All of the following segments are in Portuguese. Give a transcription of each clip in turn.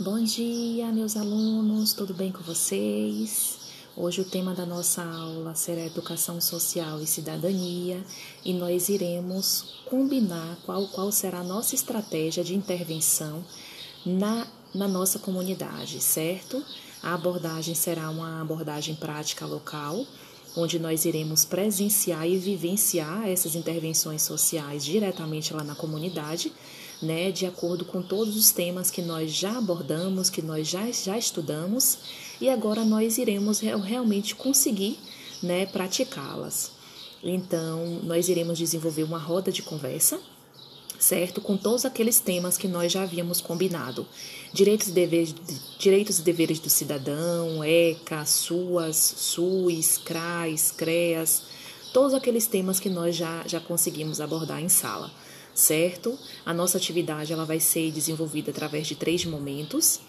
Bom dia, meus alunos, tudo bem com vocês? Hoje o tema da nossa aula será Educação Social e Cidadania e nós iremos combinar qual, qual será a nossa estratégia de intervenção na, na nossa comunidade, certo? A abordagem será uma abordagem prática local, onde nós iremos presenciar e vivenciar essas intervenções sociais diretamente lá na comunidade né, de acordo com todos os temas que nós já abordamos, que nós já, já estudamos, e agora nós iremos realmente conseguir né, praticá-las. Então, nós iremos desenvolver uma roda de conversa, certo? Com todos aqueles temas que nós já havíamos combinado. Direitos e deveres, direitos e deveres do cidadão, ECA, SUAS, SUS, CRAS, CREAS, todos aqueles temas que nós já, já conseguimos abordar em sala certo? A nossa atividade ela vai ser desenvolvida através de três momentos.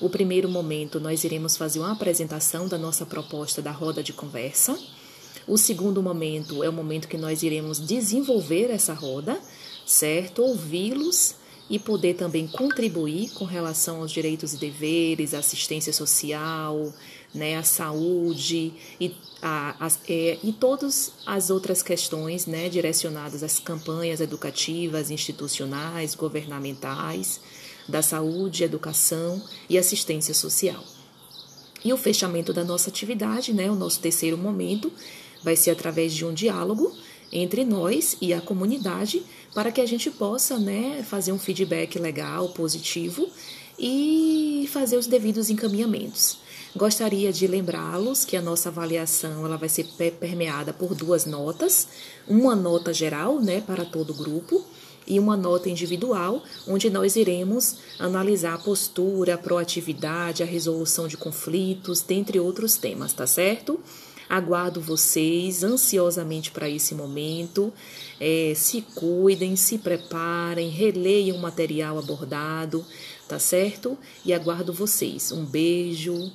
O primeiro momento, nós iremos fazer uma apresentação da nossa proposta da roda de conversa. O segundo momento é o momento que nós iremos desenvolver essa roda, certo? Ouvi-los e poder também contribuir com relação aos direitos e deveres, assistência social, né, a saúde e, a, a, é, e todas as outras questões né, direcionadas às campanhas educativas, institucionais, governamentais, da saúde, educação e assistência social. E o fechamento da nossa atividade, né, o nosso terceiro momento, vai ser através de um diálogo entre nós e a comunidade para que a gente possa né, fazer um feedback legal, positivo e fazer os devidos encaminhamentos. Gostaria de lembrá-los que a nossa avaliação ela vai ser permeada por duas notas, uma nota geral, né, para todo o grupo, e uma nota individual, onde nós iremos analisar a postura, a proatividade, a resolução de conflitos, dentre outros temas, tá certo? Aguardo vocês ansiosamente para esse momento. É, se cuidem, se preparem, releiam o material abordado, tá certo? E aguardo vocês. Um beijo